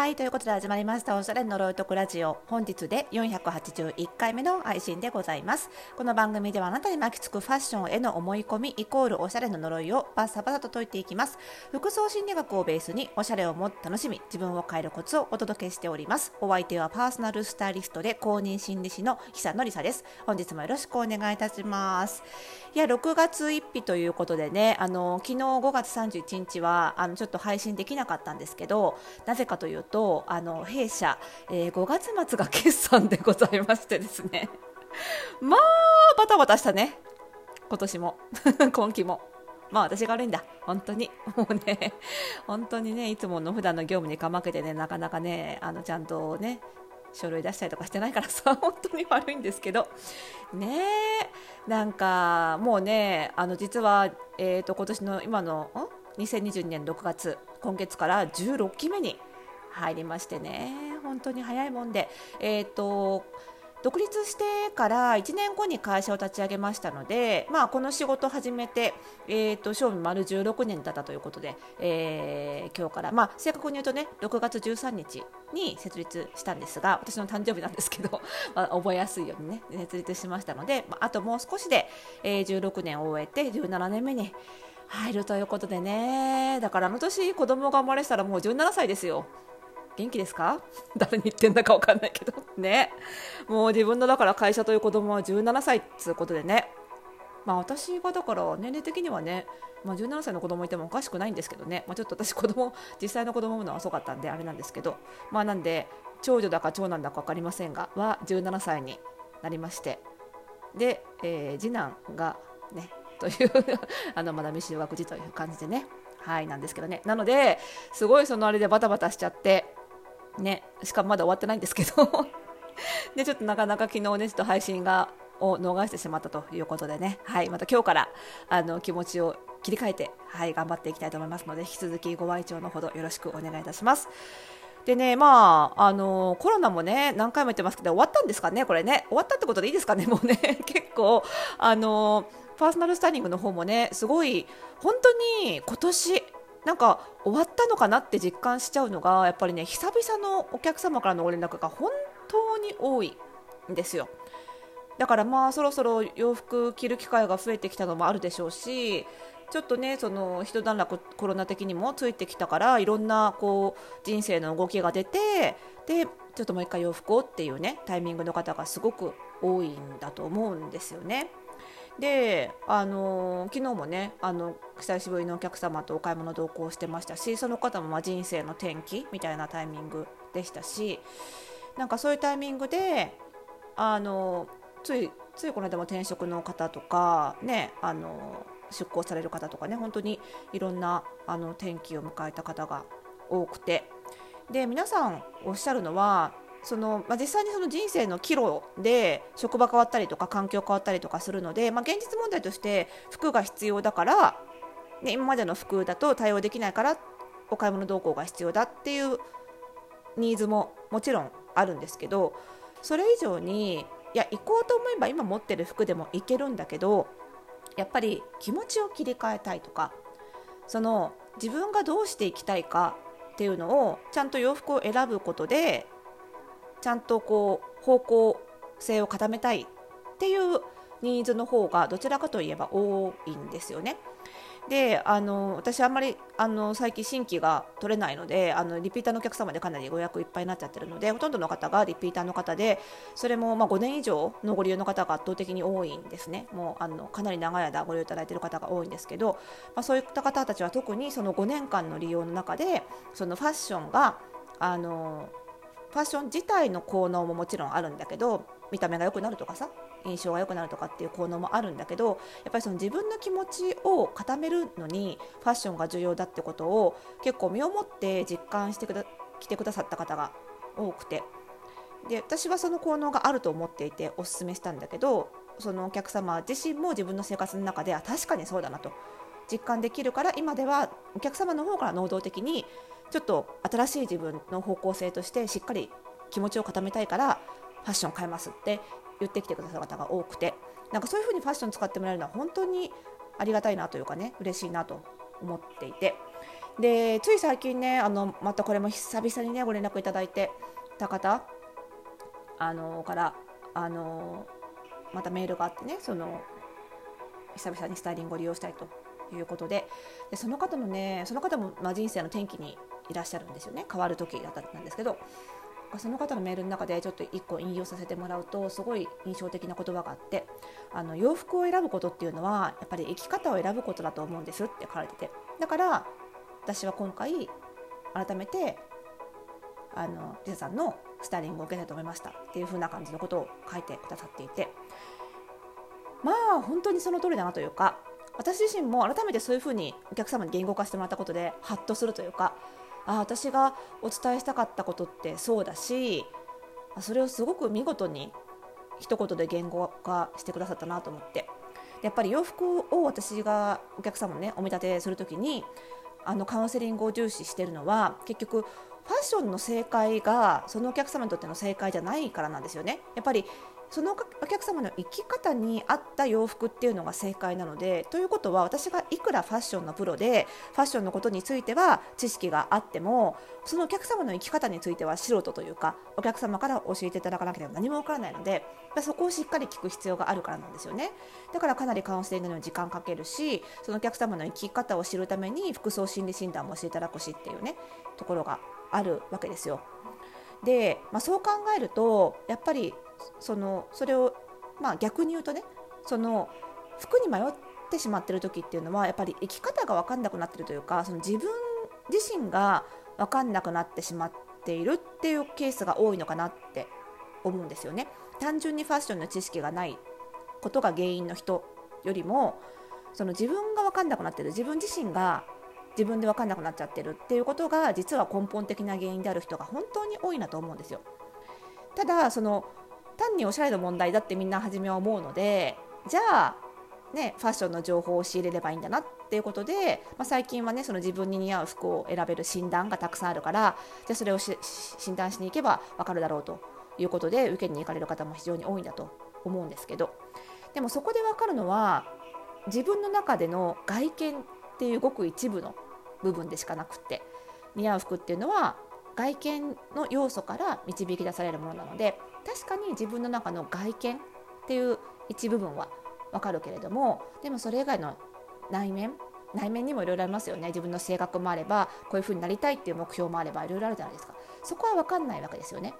はいということで始まりました。おしゃれ呪いとくラジオ。本日で481回目の配信でございます。この番組ではあなたに巻きつくファッションへの思い込みイコールおしゃれの呪いをバッサバサと解いていきます。服装心理学をベースにおしゃれをもっと楽しみ自分を変えるコツをお届けしております。お相手はパーソナルスタイリストで公認心理師の久野里沙です。本日もよろしくお願いいたします。いや6月1日ということでねあの昨日5月31日はあのちょっと配信できなかったんですけどなぜかというととあの弊社、えー、5月末が決算でございましてですね。まあバタバタしたね。今年も。今期も。まあ私が悪いんだ。本当に。もうね本当にねいつもの普段の業務にかまけてねなかなかねあのちゃんとね書類出したりとかしてないからさ本当に悪いんですけど。ねなんかもうねあの実は、えーと、今年の今の2022年6月今月から16期目に入りましてね。本当に早いもんで。えっ、ー、と独立してから1年後に会社を立ち上げましたので、まあ、この仕事を始めて、えーと、賞味丸16年だったということで、えー、今日から、まあ、正確に言うとね6月13日に設立したんですが私の誕生日なんですけど、覚えやすいようにね設立しましたので、まあ、あともう少しで、えー、16年を終えて17年目に入るということでね。だからあの年子供が生まれたらもう17歳ですよ。元気ですか？誰に言ってんだか分かんないけど。ね。もう自分のだから会社という子供は17歳っつうことでね。まあ私がだから年齢的にはね、まあ、17歳の子供いてもおかしくないんですけどね、まあ、ちょっと私子供実際の子供産むのは遅かったんであれなんですけど。まあなんで長女だか長男だか分かりませんがは17歳になりまして。で、えー、次男がねという あのまだ未就学児という感じでね。はいなんですけどね。なのですごいそのあれでバタバタしちゃってね、しかもまだ終わってないんですけど。でちょっとなかなか昨日ねちょっと配信がを逃してしまったということでね、はい、また今日からあの気持ちを切り替えて、はい、頑張っていきたいと思いますので引き続きご愛聴のほどよろしくお願いいたします。でね、まあ、あのコロナもね、何回も言ってますけど、終わったんですかね、これね、終わったってことでいいですかね、もうね、結構、あのパーソナルスタイリングの方もね、すごい、本当に今年、なんか終わったのかなって実感しちゃうのがやっぱりね久々のお客様からのご連絡が本当に多いんですよだからまあそろそろ洋服着る機会が増えてきたのもあるでしょうしちょっとねその一段落コロナ的にもついてきたからいろんなこう人生の動きが出てでちょっともう一回洋服をっていうねタイミングの方がすごく多いんだと思うんですよね。で、あの昨日もねあの久しぶりのお客様とお買い物同行してましたしその方もま人生の転機みたいなタイミングでしたしなんかそういうタイミングであのついついこの間も転職の方とかねあの出向される方とかね本当にいろんなあの転機を迎えた方が多くて。で皆さんおっしゃるのはそのまあ、実際にその人生の岐路で職場変わったりとか環境変わったりとかするので、まあ、現実問題として服が必要だから、ね、今までの服だと対応できないからお買い物動向が必要だっていうニーズももちろんあるんですけどそれ以上にいや行こうと思えば今持ってる服でもいけるんだけどやっぱり気持ちを切り替えたいとかその自分がどうしていきたいかっていうのをちゃんと洋服を選ぶことでちゃんとこう方向性を固めたいっていうニーズの方がどちらかといえば多いんですよね。であの私、あんまりあの最近新規が取れないのであのリピーターのお客様でかなりご予約いっぱいになっちゃってるのでほとんどの方がリピーターの方でそれもま5年以上のご利用の方が圧倒的に多いんですねもうあのかなり長い間ご利用いただいている方が多いんですけど、まあ、そういった方たちは特にその5年間の利用の中でそのファッションがあのファッション自体の効能ももちろんあるんだけど見た目が良くなるとかさ印象が良くなるとかっていう効能もあるんだけどやっぱりその自分の気持ちを固めるのにファッションが重要だってことを結構身をもって実感してくだ来てくださった方が多くて。で私はその効能があると思っていておすすめしたんだけどそのお客様自身も自分の生活の中であ確かにそうだなと。実感できるから今ではお客様の方から能動的にちょっと新しい自分の方向性としてしっかり気持ちを固めたいからファッション変えますって言ってきてくださる方が多くてなんかそういう風にファッション使ってもらえるのは本当にありがたいなというかね嬉しいなと思っていて。でつい最近ねあのまたこれも久々にねご連絡いただいてた方あのからあのまたメールがあってねその久々にスタイリングを利用したいということででその方のねその方もま人生の転機にいらっしゃるんですよね。変わる時だったんですけどその方のメールの中でちょっと1個引用させてもらうとすごい印象的な言葉があってあの洋服を選ぶことっていうのはやっぱり生き方を選ぶことだと思うんですって書かれててだから私は今回改めてあのリサさんのスタイリングを受けたいと思いましたっていう風な感じのことを書いてくださっていてまあ本当にその通りだなというか私自身も改めてそういう風にお客様に言語化してもらったことでハッとするというかあ私がお伝えしたかったことってそうだしそれをすごく見事に一言で言語化してくださったなと思ってやっぱり洋服を私がお客様にねお見立てする時にあのカウンセリングを重視してるのは結局ファッションの正解がそのお客様にとっての正解じゃないからなんですよね。やっぱりそのお客様の生き方に合った洋服っていうのが正解なのでということは私がいくらファッションのプロでファッションのことについては知識があってもそのお客様の生き方については素人というかお客様から教えていただかなければ何もわからないのでそこをしっかり聞く必要があるからなんですよねだからかなりカウンセリングに時間かけるしそのお客様の生き方を知るために服装心理診断もしていただくしっていうねところがあるわけですよ。で、まあ、そう考えるとやっぱりそのそれを、まあ、逆に言うとねその服に迷ってしまってる時っていうのはやっぱり生き方が分かんなくなってるというかその自分自身が分かんなくなってしまっているっていうケースが多いのかなって思うんですよね。単純にファッションの知識がないことが原因の人よりもその自分が分かんなくなってる自分自身が自分で分かんなくなっちゃってるっていうことが実は根本的な原因である人が本当に多いなと思うんですよ。ただその単におしゃれの問題だってみんな初めは思うのでじゃあね、ファッションの情報を仕入れればいいんだなっていうことで、まあ、最近はねその自分に似合う服を選べる診断がたくさんあるからじゃあそれを診断しに行けば分かるだろうということで受けに行かれる方も非常に多いんだと思うんですけど。でもそこで分かるのは自分の中での外見っていうごく一部の部分でしかなくって似合う服っていうのは外見の要素から導き出されるものなので確かに自分の中の外見っていう一部分はわかるけれどもでもそれ以外の内面内面にもいろいろありますよね。自分の性格もあればこういうふうになりたいっていう目標もあればいろいろあるじゃないですか。そこは分かんないわけですよね。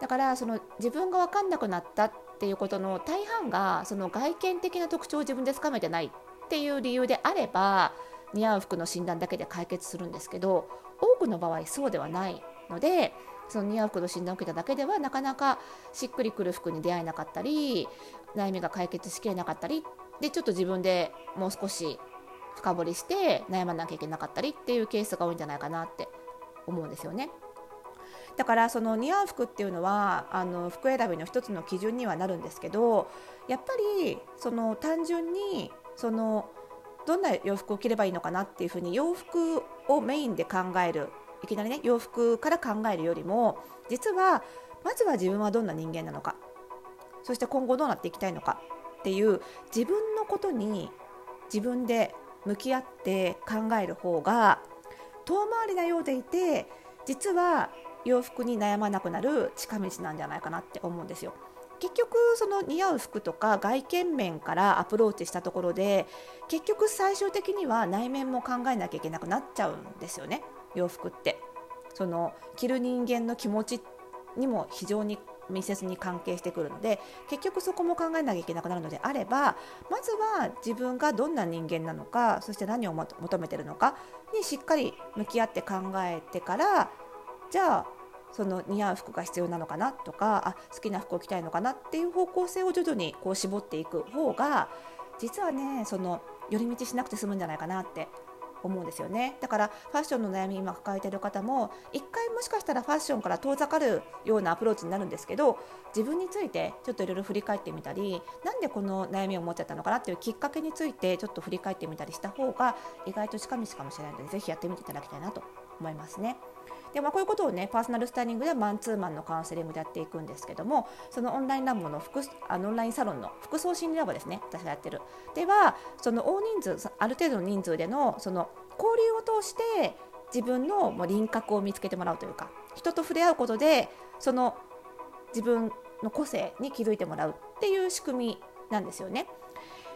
だからその自分が分かんなくなったっていうことの大半がその外見的な特徴を自分でつかめてないっていう理由であれば似合う服の診断だけで解決するんですけど多くの場合そうではないのでその似合う服の診断を受けただけではなかなかしっくりくる服に出会えなかったり悩みが解決しきれなかったりでちょっと自分でもう少し深掘りして悩まなきゃいけなかったりっていうケースが多いんじゃないかなって思うんですよね。だからその似合う服っていうのはあの服選びの一つの基準にはなるんですけどやっぱりその単純にそのどんな洋服を着ればいいのかなっていうふうに洋服をメインで考えるいきなりね洋服から考えるよりも実はまずは自分はどんな人間なのか。そして今後どうなっていきたいのか。っていう自分のことに自分で向き合って考える方が遠回りなようでいて実は洋服に悩まなくなる近道なんじゃないかなって思うんですよ。結局その似合う服とか外見面からアプローチしたところで結局最終的には内面も考えなきゃいけなくなっちゃうんですよね。洋服って。その着る人間の気持ちにも非常に密接に関係してくるので結局そこも考えなきゃいけなくなるのであればまずは自分がどんな人間なのかそして何を求めてるのかにしっかり向き合って考えてからじゃあその似合う服が必要なのかなとかあ好きな服を着たいのかなっていう方向性を徐々にこう絞っていく方が実はねその寄り道しなくて済むんじゃないかなって思うんですよねだからファッションの悩み今抱えている方も一回もしかしたらファッションから遠ざかるようなアプローチになるんですけど自分についてちょっといろいろ振り返ってみたりなんでこの悩みを持っちゃったのかな？っていうきっかけについてちょっと振り返ってみたりした方が意外と近道かもしれないのでぜひやってみていただきたいなと思いますね。でまあ、こういうことをねパーソナルスタイリングではマンツーマンのカウンセリングでやっていくんですけどもそのオンラインラボの服あのオンラインサロンの服装心理ラボですね私がやってるではその大人数ある程度の人数でのその交流を通して自分のもう輪郭を見つけてもらうというか人と触れ合うことでその自分の個性に気づいてもらうっていう仕組みなんですよね。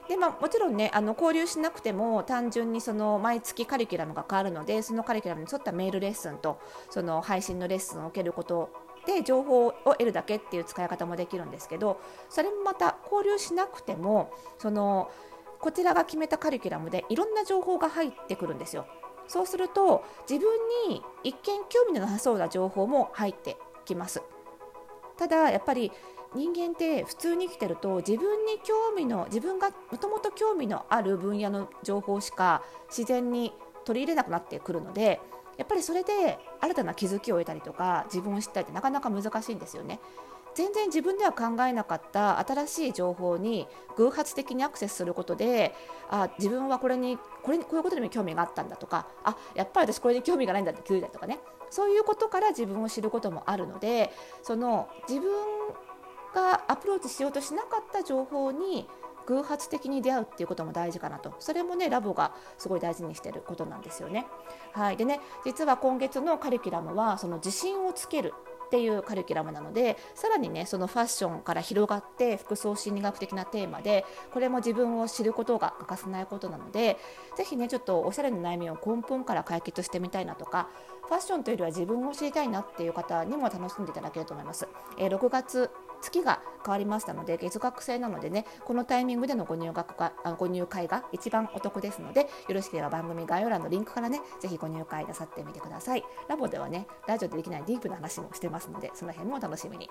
でまあ、もちろんねあの交流しなくても単純にその毎月カリキュラムが変わるのでそのカリキュラムに沿ったメールレッスンとその配信のレッスンを受けることで情報を得るだけっていう使い方もできるんですけどそれもまた交流しなくてもそのこちらが決めたカリキュラムでいろんな情報が入ってくるんですよ。そうすると自分に一見興味のなさそうな情報も入ってきます。ただやっぱり人間って普通に生きてると自分に興味の自分がもともと興味のある分野の情報しか自然に取り入れなくなってくるのでやっぱりそれで新たな気づきを得たりとか自分を知ったりってなかなか難しいんですよね。全然自分では考えなかった新しい情報に偶発的にアクセスすることであ自分はこれにこれにこういうことにも興味があったんだとかあやっぱり私これに興味がないんだって気づいたりとかねそういうことから自分を知ることもあるのでその自分がアプローチしようとしなかった情報に偶発的に出会うっていうことも大事かなとそれもねラボがすごい大事にしてることなんですよね。はいでね実は今月のカリキュラムはその自信をつけるっていうカリキュラムなのでさらにねそのファッションから広がって服装心理学的なテーマでこれも自分を知ることが欠かせないことなのでぜひねちょっとおしゃれな悩みを根本から解決してみたいなとかファッションというよりは自分を知りたいなっていう方にも楽しんでいただけると思います。えー、6月月が変わりましたので月額制なのでねこのタイミングでのご入学がご入会が一番お得ですのでよろしければ番組概要欄のリンクからねぜひご入会なさってみてくださいラボではねラジオでできないディープな話もしてますのでその辺もお楽しみに